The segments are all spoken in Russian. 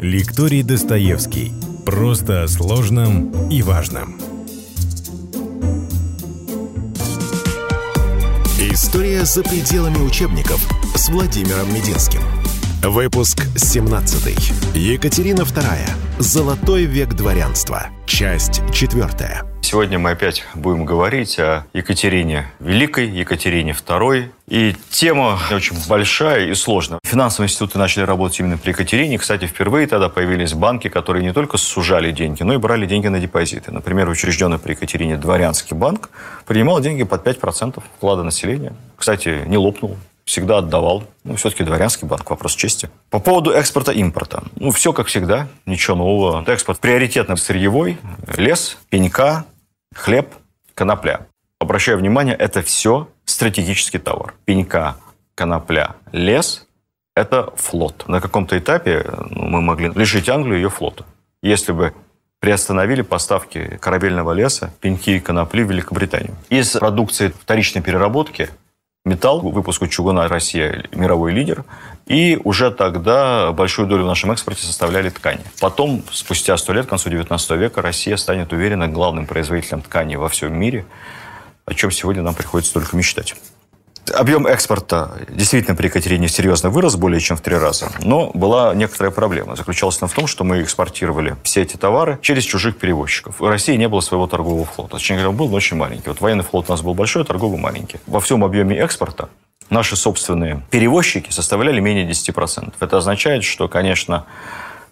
Лекторий Достоевский. Просто о сложном и важном. История за пределами учебников с Владимиром Мединским. Выпуск 17. Екатерина II. Золотой век дворянства. Часть 4. Сегодня мы опять будем говорить о Екатерине Великой, Екатерине II. И тема очень большая и сложная. Финансовые институты начали работать именно при Екатерине. Кстати, впервые тогда появились банки, которые не только сужали деньги, но и брали деньги на депозиты. Например, учрежденный при Екатерине Дворянский банк принимал деньги под 5% вклада населения. Кстати, не лопнул всегда отдавал. Ну, все-таки дворянский банк, вопрос чести. По поводу экспорта-импорта. Ну, все как всегда, ничего нового. Экспорт приоритетно сырьевой, лес, пенька, хлеб, конопля. Обращаю внимание, это все стратегический товар. Пенька, конопля, лес – это флот. На каком-то этапе ну, мы могли лишить Англию ее флота. Если бы приостановили поставки корабельного леса, пеньки и конопли в Великобританию. Из продукции вторичной переработки металл, выпуску чугуна Россия мировой лидер, и уже тогда большую долю в нашем экспорте составляли ткани. Потом, спустя сто лет, к концу 19 века, Россия станет уверенно главным производителем ткани во всем мире, о чем сегодня нам приходится только мечтать. Объем экспорта действительно при Екатерине серьезно вырос, более чем в три раза. Но была некоторая проблема. Заключалась она в том, что мы экспортировали все эти товары через чужих перевозчиков. В России не было своего торгового флота. Точнее говоря, он был очень маленький. Вот военный флот у нас был большой, а торговый маленький. Во всем объеме экспорта наши собственные перевозчики составляли менее 10%. Это означает, что, конечно,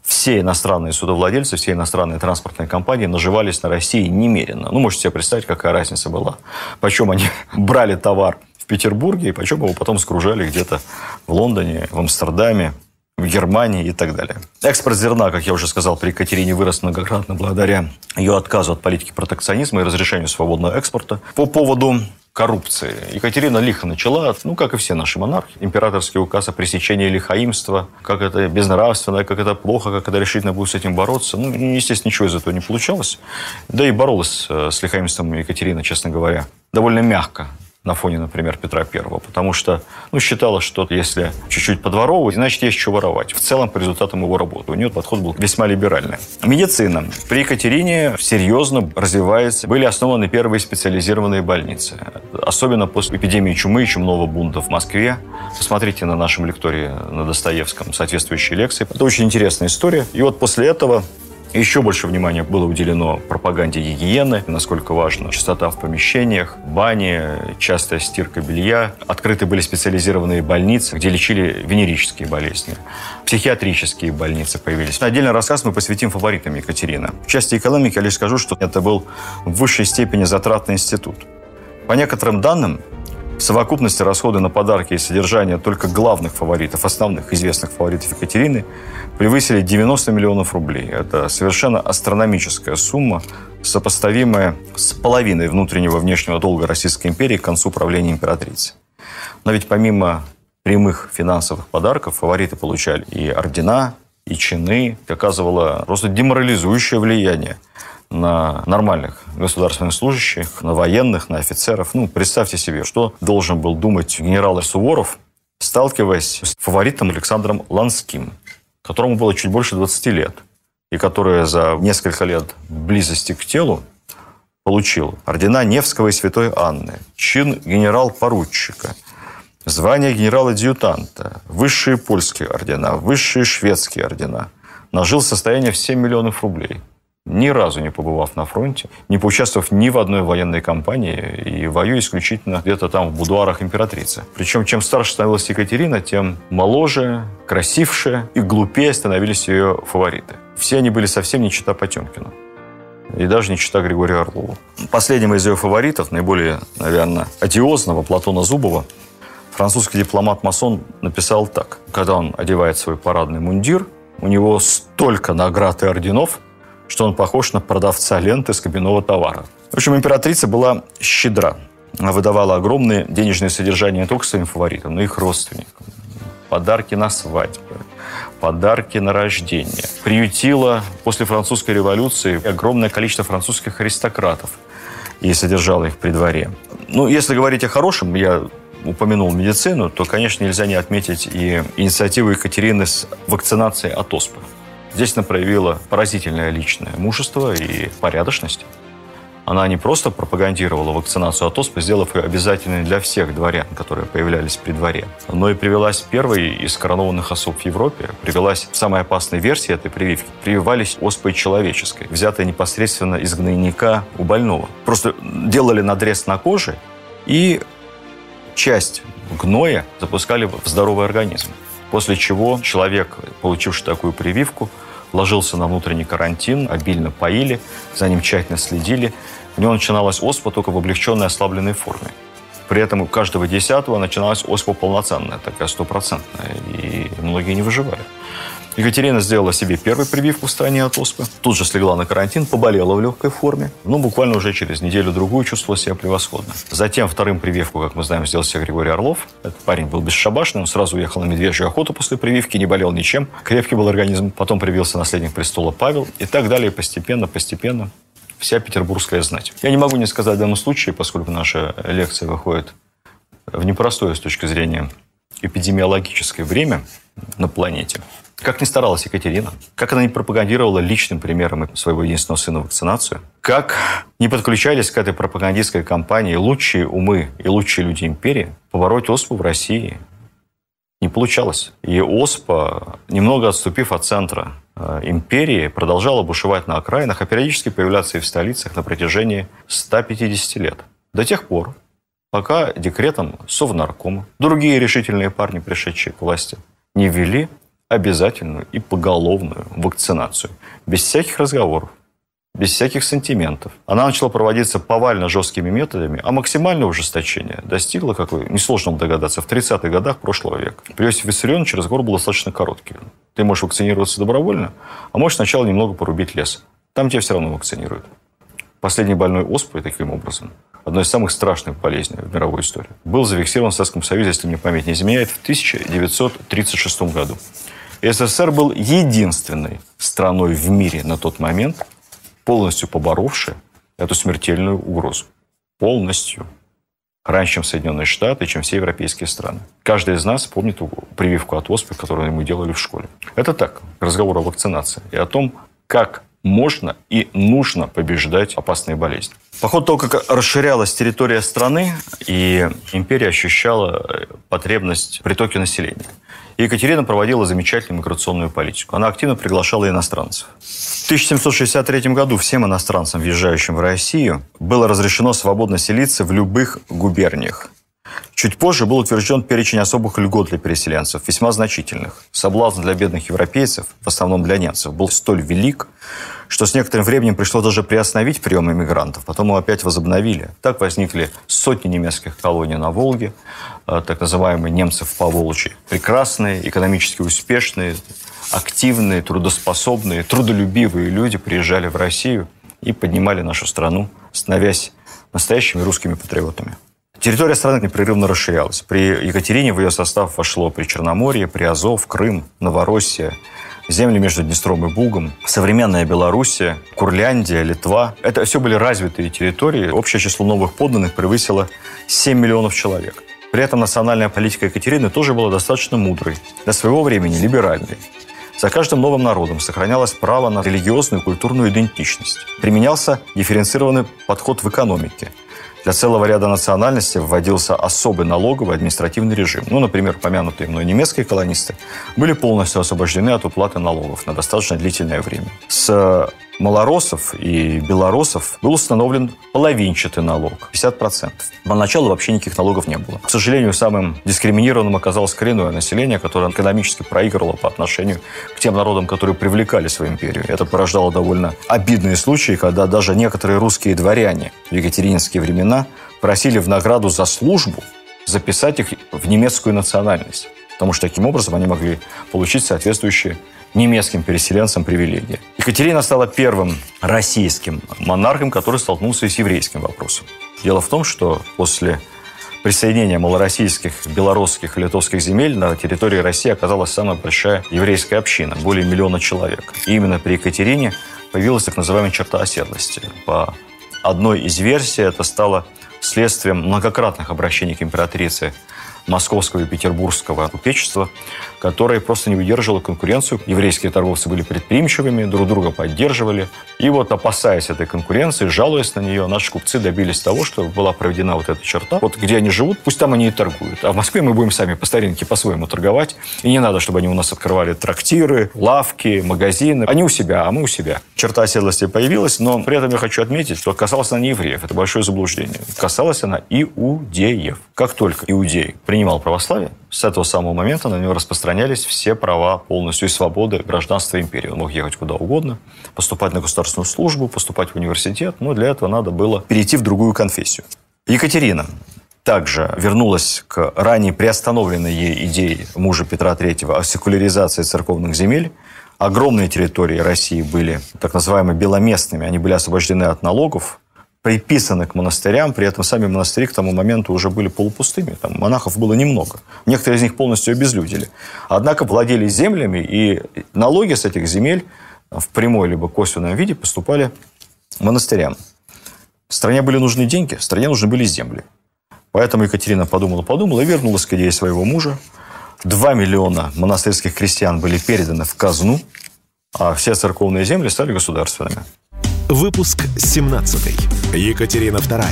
все иностранные судовладельцы, все иностранные транспортные компании наживались на России немерено. Ну, можете себе представить, какая разница была. Почем они брали товар Петербурге, и почему его потом скружали где-то в Лондоне, в Амстердаме, в Германии и так далее. Экспорт зерна, как я уже сказал, при Екатерине вырос многократно благодаря ее отказу от политики протекционизма и разрешению свободного экспорта. По поводу коррупции. Екатерина лихо начала, ну, как и все наши монархи, императорский указ о пресечении лихаимства, как это безнравственно, как это плохо, как это решительно будет с этим бороться. Ну, естественно, ничего из этого не получалось. Да и боролась э, с лихаимством Екатерина, честно говоря, довольно мягко на фоне, например, Петра Первого, потому что ну, считала, что если чуть-чуть подворовывать, значит, есть что воровать. В целом, по результатам его работы. У нее подход был весьма либеральный. Медицина. При Екатерине серьезно развивается. Были основаны первые специализированные больницы. Особенно после эпидемии чумы и чумного бунта в Москве. Посмотрите на нашем лектории на Достоевском соответствующие лекции. Это очень интересная история. И вот после этого еще больше внимания было уделено пропаганде гигиены, насколько важна чистота в помещениях, бани, частая стирка белья. Открыты были специализированные больницы, где лечили венерические болезни. Психиатрические больницы появились. Отдельный рассказ мы посвятим фаворитам Екатерины. В части экономики я лишь скажу, что это был в высшей степени затратный институт. По некоторым данным, в совокупности расходы на подарки и содержание только главных фаворитов, основных известных фаворитов Екатерины превысили 90 миллионов рублей. Это совершенно астрономическая сумма, сопоставимая с половиной внутреннего внешнего долга Российской империи к концу правления императрицы. Но ведь помимо прямых финансовых подарков фавориты получали и ордена, и чины. Оказывало просто деморализующее влияние на нормальных государственных служащих, на военных, на офицеров. Ну, представьте себе, что должен был думать генерал Суворов, сталкиваясь с фаворитом Александром Ланским, которому было чуть больше 20 лет, и который за несколько лет близости к телу получил ордена Невского и Святой Анны, чин генерал-поручика, звание генерала-адъютанта, высшие польские ордена, высшие шведские ордена. Нажил состояние в 7 миллионов рублей – ни разу не побывав на фронте, не поучаствовав ни в одной военной кампании и воюя исключительно где-то там в будуарах императрицы. Причем, чем старше становилась Екатерина, тем моложе, красивше и глупее становились ее фавориты. Все они были совсем не чита Потемкину. И даже не чита Григорию Орлову. Последним из ее фаворитов, наиболее, наверное, одиозного, Платона Зубова, французский дипломат-масон написал так. Когда он одевает свой парадный мундир, у него столько наград и орденов – что он похож на продавца ленты с кабинного товара. В общем, императрица была щедра. Она выдавала огромные денежные содержания не только своим фаворитам, но и их родственникам. Подарки на свадьбы, подарки на рождение. Приютила после французской революции огромное количество французских аристократов и содержала их при дворе. Ну, если говорить о хорошем, я упомянул медицину, то, конечно, нельзя не отметить и инициативу Екатерины с вакцинацией от оспы. Здесь она проявила поразительное личное мужество и порядочность. Она не просто пропагандировала вакцинацию от оспы, сделав ее обязательной для всех дворян, которые появлялись при дворе, но и привелась первой из коронованных особ в Европе, привелась в самой опасной версии этой прививки. Прививались оспой человеческой, взятой непосредственно из гнойника у больного. Просто делали надрез на коже и часть гноя запускали в здоровый организм. После чего человек, получивший такую прививку, ложился на внутренний карантин, обильно поили, за ним тщательно следили. У него начиналась оспа только в облегченной ослабленной форме. При этом у каждого десятого начиналась оспа полноценная, такая стопроцентная, и многие не выживали. Екатерина сделала себе первую прививку в стране от оспы. Тут же слегла на карантин, поболела в легкой форме. Ну, буквально уже через неделю-другую чувствовала себя превосходно. Затем вторым прививку, как мы знаем, сделал себе Григорий Орлов. Этот парень был бесшабашный, он сразу уехал на медвежью охоту после прививки, не болел ничем. Крепкий был организм. Потом привился наследник престола Павел. И так далее, постепенно, постепенно вся петербургская знать. Я не могу не сказать в данном случае, поскольку наша лекция выходит в непростое с точки зрения эпидемиологическое время на планете. Как ни старалась Екатерина, как она не пропагандировала личным примером своего единственного сына вакцинацию, как не подключались к этой пропагандистской кампании лучшие умы и лучшие люди империи, побороть оспу в России не получалось. И оспа, немного отступив от центра э, империи, продолжала бушевать на окраинах, а периодически появляться и в столицах на протяжении 150 лет. До тех пор, пока декретом Совнаркома другие решительные парни, пришедшие к власти, не ввели обязательную и поголовную вакцинацию. Без всяких разговоров, без всяких сантиментов. Она начала проводиться повально жесткими методами, а максимальное ужесточение достигло, как вы несложно догадаться, в 30-х годах прошлого века. При Иосифе Виссарионовиче разговор был достаточно короткий. Ты можешь вакцинироваться добровольно, а можешь сначала немного порубить лес. Там тебя все равно вакцинируют. Последний больной оспой, таким образом, одной из самых страшных болезней в мировой истории, был зафиксирован в Советском Союзе, если мне память не изменяет, в 1936 году. СССР был единственной страной в мире на тот момент, полностью поборовшей эту смертельную угрозу. Полностью. Раньше, чем Соединенные Штаты, чем все европейские страны. Каждый из нас помнит прививку от оспы, которую мы делали в школе. Это так, разговор о вакцинации и о том, как можно и нужно побеждать опасные болезни. По ходу того, как расширялась территория страны, и империя ощущала потребность в притоке Екатерина проводила замечательную миграционную политику. Она активно приглашала иностранцев. В 1763 году всем иностранцам, въезжающим в Россию, было разрешено свободно селиться в любых губерниях. Чуть позже был утвержден перечень особых льгот для переселенцев, весьма значительных. Соблазн для бедных европейцев, в основном для немцев, был столь велик, что с некоторым временем пришлось даже приостановить прием иммигрантов, потом его опять возобновили. Так возникли сотни немецких колоний на Волге, э, так называемые немцы в Поволжье. Прекрасные, экономически успешные, активные, трудоспособные, трудолюбивые люди приезжали в Россию и поднимали нашу страну, становясь настоящими русскими патриотами. Территория страны непрерывно расширялась. При Екатерине в ее состав вошло при Черноморье, при Азов, Крым, Новороссия, земли между Днестром и Бугом, современная Белоруссия, Курляндия, Литва. Это все были развитые территории. Общее число новых подданных превысило 7 миллионов человек. При этом национальная политика Екатерины тоже была достаточно мудрой, для своего времени либеральной. За каждым новым народом сохранялось право на религиозную и культурную идентичность. Применялся дифференцированный подход в экономике – для целого ряда национальностей вводился особый налоговый административный режим. Ну, например, помянутые мной немецкие колонисты были полностью освобождены от уплаты налогов на достаточно длительное время. С малоросов и белорусов был установлен половинчатый налог, 50%. Поначалу вообще никаких налогов не было. К сожалению, самым дискриминированным оказалось коренное население, которое экономически проигрывало по отношению к тем народам, которые привлекали свою империю. Это порождало довольно обидные случаи, когда даже некоторые русские дворяне в екатерининские времена просили в награду за службу записать их в немецкую национальность потому что таким образом они могли получить соответствующие немецким переселенцам привилегии. Екатерина стала первым российским монархом, который столкнулся с еврейским вопросом. Дело в том, что после присоединения малороссийских, белорусских и литовских земель на территории России оказалась самая большая еврейская община, более миллиона человек. И именно при Екатерине появилась так называемая черта оседлости. По одной из версий это стало следствием многократных обращений к императрице московского и петербургского купечества, которое просто не выдерживало конкуренцию. Еврейские торговцы были предприимчивыми, друг друга поддерживали. И вот опасаясь этой конкуренции, жалуясь на нее, наши купцы добились того, что была проведена вот эта черта. Вот где они живут, пусть там они и торгуют. А в Москве мы будем сами по старинке по-своему торговать. И не надо, чтобы они у нас открывали трактиры, лавки, магазины. Они у себя, а мы у себя. Черта оседлости появилась, но при этом я хочу отметить, что касалась она не евреев. Это большое заблуждение. Касалась она иудеев. Как только иудей принимал православие, с этого самого момента на него распространялись все права полностью и свободы гражданства империи. Он мог ехать куда угодно, поступать на государственную службу, поступать в университет, но для этого надо было перейти в другую конфессию. Екатерина также вернулась к ранее приостановленной ей идее мужа Петра III о секуляризации церковных земель. Огромные территории России были так называемыми беломестными, они были освобождены от налогов, приписаны к монастырям, при этом сами монастыри к тому моменту уже были полупустыми, там монахов было немного. Некоторые из них полностью обезлюдили. Однако владели землями, и налоги с этих земель в прямой либо косвенном виде поступали монастырям. Стране были нужны деньги, стране нужны были земли. Поэтому Екатерина подумала-подумала и вернулась к идее своего мужа. Два миллиона монастырских крестьян были переданы в казну, а все церковные земли стали государственными. Выпуск 17. Екатерина II.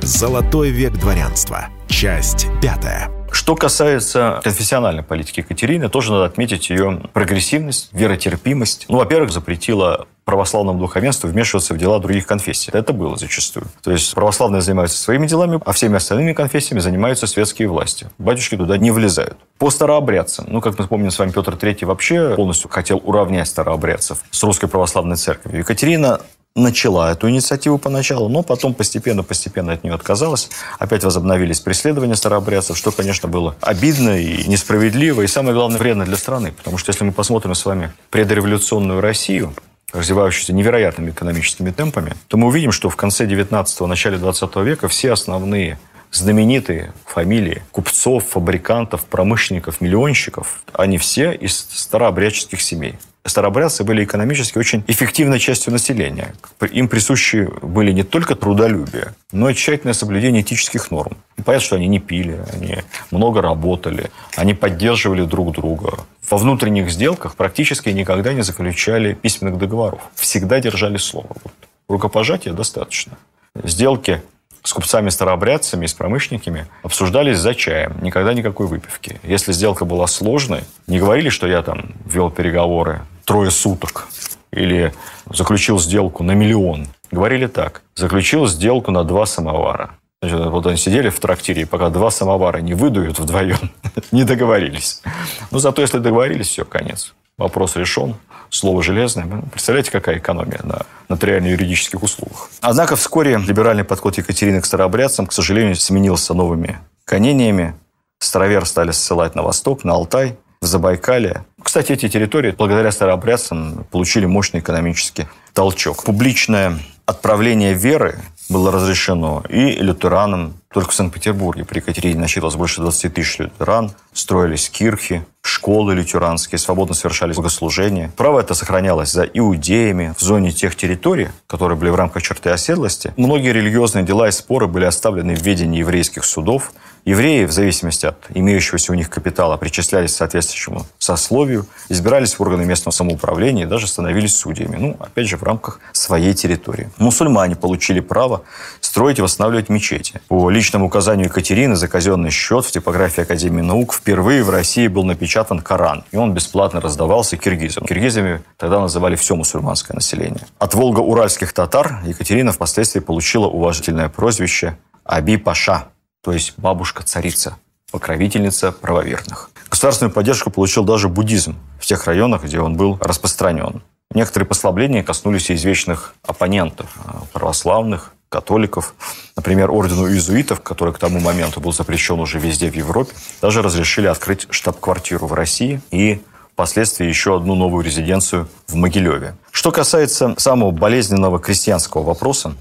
Золотой век дворянства. Часть пятая. Что касается конфессиональной политики Екатерины, тоже надо отметить ее прогрессивность, веротерпимость. Ну, во-первых, запретила православному духовенству вмешиваться в дела других конфессий. Это было зачастую. То есть православные занимаются своими делами, а всеми остальными конфессиями занимаются светские власти. Батюшки туда не влезают. По старообрядцам, ну, как мы помним с вами, Петр III вообще полностью хотел уравнять старообрядцев с русской православной церковью. Екатерина начала эту инициативу поначалу, но потом постепенно-постепенно от нее отказалась. Опять возобновились преследования старообрядцев, что, конечно, было обидно и несправедливо, и самое главное, вредно для страны. Потому что если мы посмотрим с вами предреволюционную Россию, развивающуюся невероятными экономическими темпами, то мы увидим, что в конце 19-го, начале 20 века все основные знаменитые фамилии купцов, фабрикантов, промышленников, миллионщиков, они все из старообрядческих семей старообрядцы были экономически очень эффективной частью населения. Им присущи были не только трудолюбие, но и тщательное соблюдение этических норм. И понятно, что они не пили, они много работали, они поддерживали друг друга. Во внутренних сделках практически никогда не заключали письменных договоров. Всегда держали слово. Вот. Рукопожатия достаточно. Сделки с купцами-старообрядцами и с промышленниками обсуждались за чаем, никогда никакой выпивки. Если сделка была сложной, не говорили, что я там вел переговоры трое суток или заключил сделку на миллион. Говорили так. Заключил сделку на два самовара. Значит, вот они сидели в трактире, пока два самовара не выдуют вдвоем, не договорились. Но зато если договорились, все, конец. Вопрос решен слово железное. Представляете, какая экономия на нотариально-юридических услугах. Однако вскоре либеральный подход Екатерины к старообрядцам, к сожалению, сменился новыми гонениями. Старовер стали ссылать на восток, на Алтай, в. Кстати, эти территории благодаря старообрядцам получили мощный экономический толчок. Публичное отправление веры было разрешено и лютеранам. Только в Санкт-Петербурге при Екатерине началось больше 20 тысяч лютеран. Строились кирхи, школы лютеранские, свободно совершались богослужения. Право это сохранялось за иудеями в зоне тех территорий, которые были в рамках черты оседлости. Многие религиозные дела и споры были оставлены в ведении еврейских судов, Евреи, в зависимости от имеющегося у них капитала, причислялись к соответствующему сословию, избирались в органы местного самоуправления и даже становились судьями. Ну, опять же, в рамках своей территории. Мусульмане получили право строить и восстанавливать мечети. По личному указанию Екатерины за казенный счет в типографии Академии наук впервые в России был напечатан Коран, и он бесплатно раздавался киргизам. Киргизами тогда называли все мусульманское население. От волго-уральских татар Екатерина впоследствии получила уважительное прозвище Аби Паша, то есть бабушка-царица, покровительница правоверных. Государственную поддержку получил даже буддизм в тех районах, где он был распространен. Некоторые послабления коснулись и извечных оппонентов, а, православных, католиков. Например, ордену иезуитов, который к тому моменту был запрещен уже везде в Европе, даже разрешили открыть штаб-квартиру в России и впоследствии еще одну новую резиденцию в Могилеве. Что касается самого болезненного крестьянского вопроса,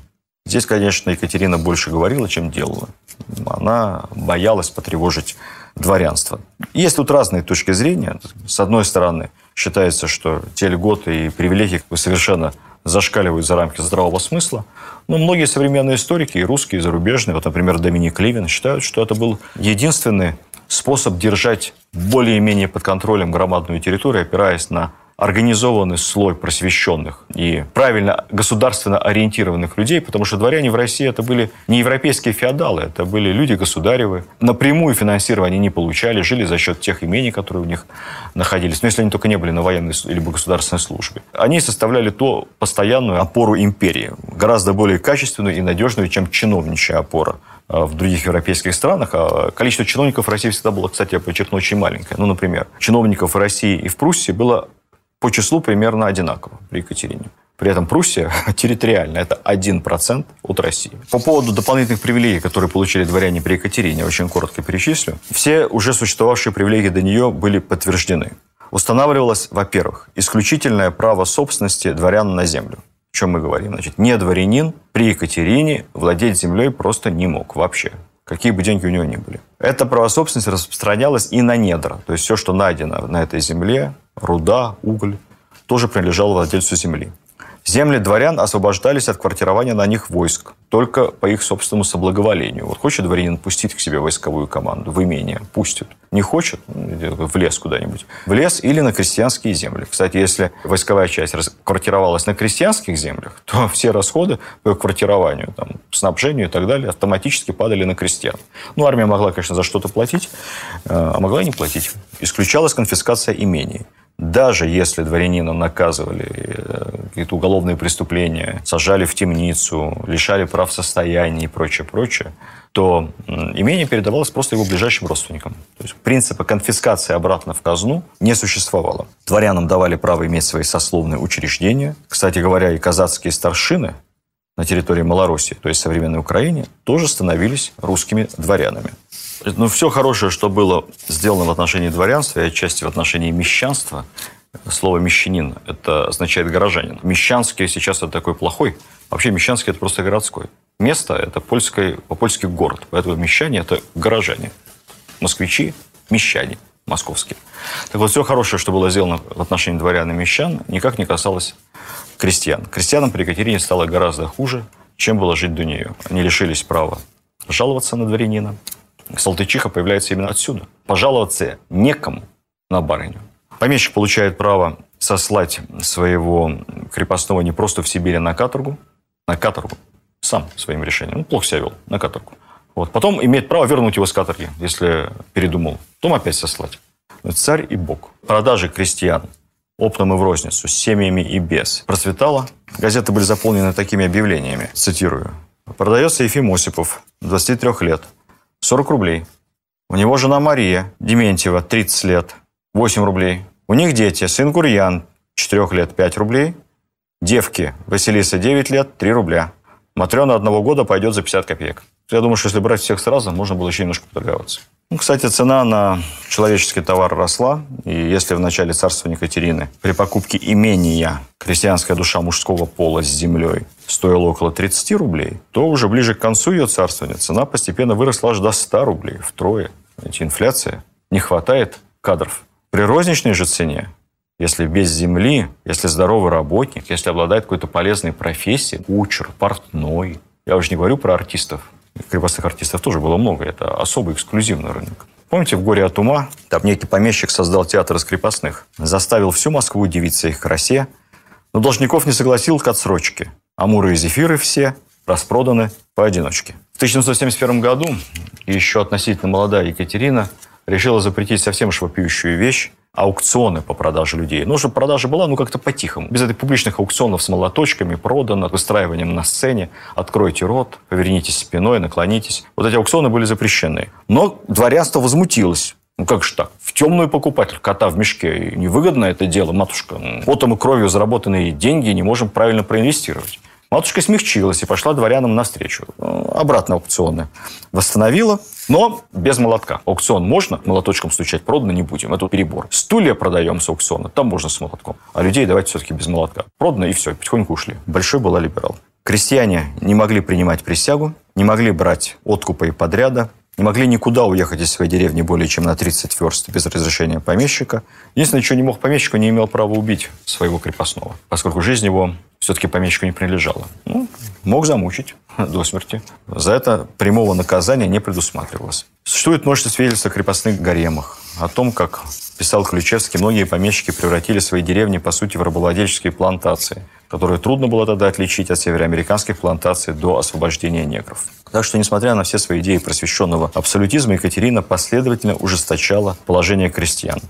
здесь, конечно, Екатерина больше говорила, чем делала она боялась потревожить дворянство. Есть тут разные точки зрения. С одной стороны, считается, что те льготы и привилегии совершенно зашкаливают за рамки здравого смысла. Но многие современные историки, и русские, и зарубежные, вот, например, Доминик Ливин, считают, что это был единственный способ держать более-менее под контролем громадную территорию, опираясь на организованный слой просвещенных и правильно государственно ориентированных людей, потому что дворяне в России это были не европейские феодалы, это были люди государевы. Напрямую финансирование не получали, жили за счет тех имений, которые у них находились. Но если они только не были на военной или государственной службе. Они составляли ту постоянную опору империи, гораздо более качественную и надежную, чем чиновничья опора а, в других европейских странах. А количество чиновников в России всегда было, кстати, я подчеркну, очень маленькое. Ну, например, чиновников в России и в Пруссии было по числу примерно одинаково при Екатерине. При этом Пруссия территориально это 1% от России. По поводу дополнительных привилегий, которые получили дворяне при Екатерине, очень коротко перечислю. Все уже существовавшие привилегии до нее были подтверждены. Устанавливалось, во-первых, исключительное право собственности дворян на землю. О чем мы говорим? Значит, не дворянин при Екатерине владеть землей просто не мог вообще какие бы деньги у него ни были. Это право собственности распространялось и на недра. То есть все, что найдено на этой земле, руда, уголь, тоже принадлежало владельцу земли. Земли дворян освобождались от квартирования на них войск, только по их собственному соблаговолению. Вот хочет дворянин пустить к себе войсковую команду в имение, пустит. Не хочет, в лес куда-нибудь. В лес или на крестьянские земли. Кстати, если войсковая часть квартировалась на крестьянских землях, то все расходы по квартированию, там, снабжению и так далее автоматически падали на крестьян. Ну, армия могла, конечно, за что-то платить, э, а могла и не платить. Исключалась конфискация имений даже если дворянина наказывали э, какие-то уголовные преступления, сажали в темницу, лишали прав состояния и прочее, прочее, то имение передавалось просто его ближайшим родственникам. То есть принципа конфискации обратно в казну не существовало. Дворянам давали право иметь свои сословные учреждения. Кстати говоря, и казацкие старшины на территории Малороссии, то есть современной Украине, тоже становились русскими дворянами. Ну, все хорошее, что было сделано в отношении дворянства и отчасти в отношении мещанства, слово «мещанин» – это означает «горожанин». Мещанский сейчас это такой плохой. Вообще мещанский – это просто городской. Место – это польский, по-польски город. Поэтому мещане – это горожане. Москвичи – мещане московские. Так вот, все хорошее, что было сделано в отношении дворян и мещан, никак не касалось крестьян. Крестьянам при Екатерине стало гораздо хуже, чем было жить до нее. Они лишились права жаловаться на дворянина, Салтычиха появляется именно отсюда. Пожаловаться некому на барыню. Помещик получает право сослать своего крепостного не просто в Сибирь, а на каторгу. На каторгу. Сам своим решением. Ну, плохо себя вел. На каторгу. Вот. Потом имеет право вернуть его с каторги, если передумал. Потом опять сослать. Царь и бог. Продажи крестьян оптом и в розницу, с семьями и без. Процветала. Газеты были заполнены такими объявлениями. Цитирую. Продается Ефим Осипов, 23 лет. 40 рублей. У него жена Мария Дементьева, 30 лет, 8 рублей. У них дети, сын Гурьян, 4 лет, 5 рублей. Девки, Василиса, 9 лет, 3 рубля. Матрена одного года пойдет за 50 копеек. Я думаю, что если брать всех сразу, можно было еще немножко поторговаться. Ну, кстати, цена на человеческий товар росла. И если в начале царствования Екатерины при покупке имения крестьянская душа мужского пола с землей стоила около 30 рублей, то уже ближе к концу ее царствования цена постепенно выросла аж до 100 рублей, втрое. Знаете, инфляция. Не хватает кадров. При розничной же цене если без земли, если здоровый работник, если обладает какой-то полезной профессией, кучер, портной, я уже не говорю про артистов, крепостных артистов тоже было много. Это особый эксклюзивный рынок. Помните, в «Горе от ума» там некий помещик создал театр из крепостных. Заставил всю Москву удивиться их красе, но должников не согласил к отсрочке. Амуры и зефиры все распроданы поодиночке. В 1771 году еще относительно молодая Екатерина решила запретить совсем швопиющую вещь аукционы по продаже людей. Ну, чтобы продажа была, ну, как-то по-тихому. Без этих публичных аукционов с молоточками, продано, выстраиванием на сцене. Откройте рот, повернитесь спиной, наклонитесь. Вот эти аукционы были запрещены. Но дворянство возмутилось. Ну как же так? В темную покупатель кота в мешке. Невыгодно это дело, матушка. Потом и кровью заработанные деньги не можем правильно проинвестировать. Матушка смягчилась и пошла дворянам навстречу. Обратно аукционы восстановила, но без молотка. Аукцион можно, молоточком стучать продано не будем. Это перебор. Стулья продаем с аукциона, там можно с молотком. А людей давайте все-таки без молотка. Продано и все, потихоньку ушли. Большой была либерал. Крестьяне не могли принимать присягу, не могли брать откупа и подряда, не могли никуда уехать из своей деревни более чем на 30 верст без разрешения помещика. Единственное, что не мог помещик, он не имел права убить своего крепостного, поскольку жизнь его все-таки помещику не принадлежала. Ну, мог замучить до смерти. За это прямого наказания не предусматривалось. Существует множество свидетельств о крепостных гаремах, о том, как писал Ключевский, многие помещики превратили свои деревни, по сути, в рабовладельческие плантации, которые трудно было тогда отличить от североамериканских плантаций до освобождения негров. Так что, несмотря на все свои идеи просвещенного абсолютизма, Екатерина последовательно ужесточала положение крестьян.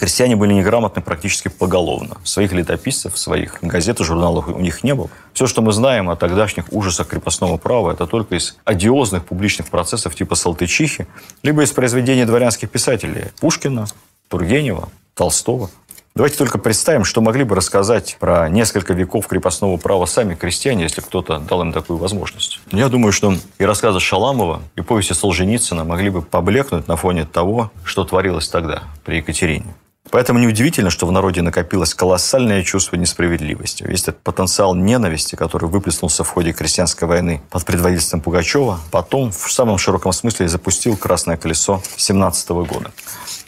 Крестьяне были неграмотны практически поголовно. Своих летописцев, своих газет и журналов у них не было. Все, что мы знаем о тогдашних ужасах крепостного права, это только из одиозных публичных процессов типа Салтычихи, либо из произведений дворянских писателей Пушкина, Тургенева, Толстого. Давайте только представим, что могли бы рассказать про несколько веков крепостного права сами крестьяне, если кто-то дал им такую возможность. Я думаю, что и рассказы Шаламова, и повести Солженицына могли бы поблекнуть на фоне того, что творилось тогда при Екатерине. Поэтому неудивительно, что в народе накопилось колоссальное чувство несправедливости. Весь этот потенциал ненависти, который выплеснулся в ходе крестьянской войны под предводительством Пугачева, потом в самом широком смысле запустил «Красное колесо» 17 года.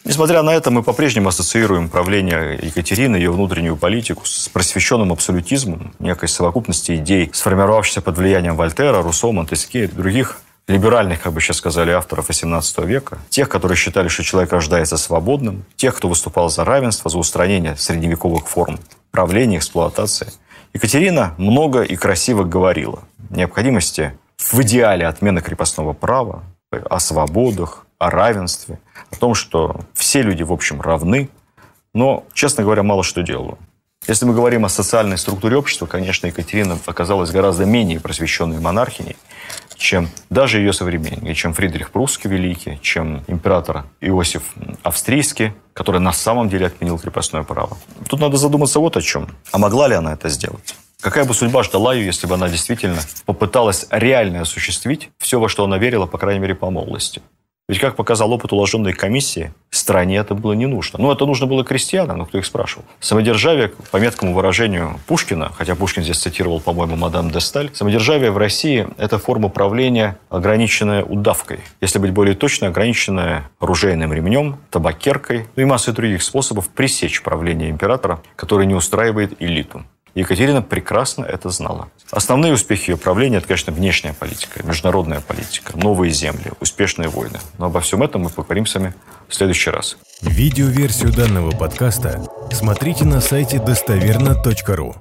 Несмотря на это, мы по-прежнему ассоциируем правление Екатерины, ее внутреннюю политику с просвещенным абсолютизмом, некой совокупности идей, сформировавшейся под влиянием Вольтера, Руссо, Монтеске и других либеральных, как бы сейчас сказали, авторов XVIII века, тех, которые считали, что человек рождается свободным, тех, кто выступал за равенство, за устранение средневековых форм правления, эксплуатации. Екатерина много и красиво говорила о необходимости в идеале отмены крепостного права, о свободах, о равенстве, о том, что все люди, в общем, равны, но, честно говоря, мало что делала. Если мы говорим о социальной структуре общества, конечно, Екатерина оказалась гораздо менее просвещенной монархиней, чем даже ее современники, чем Фридрих Прусский Великий, чем император Иосиф Австрийский, который на самом деле отменил крепостное право. Тут надо задуматься вот о чем. А могла ли она это сделать? Какая бы судьба ждала ее, если бы она действительно попыталась реально осуществить все, во что она верила, по крайней мере, по молодости? Ведь, как показал опыт уложенной комиссии, стране это было не нужно. Ну, это нужно было крестьянам, но кто их спрашивал. Самодержавие, по меткому выражению Пушкина, хотя Пушкин здесь цитировал, по-моему, мадам де Сталь, самодержавие в России – это форма правления, ограниченная удавкой. Если быть более точно, ограниченная оружейным ремнем, табакеркой, ну и массой других способов пресечь правление императора, который не устраивает элиту. Екатерина прекрасно это знала. Основные успехи ее правления – это, конечно, внешняя политика, международная политика, новые земли, успешные войны. Но обо всем этом мы поговорим с вами в следующий раз. Видеоверсию данного подкаста смотрите на сайте достоверно.ру.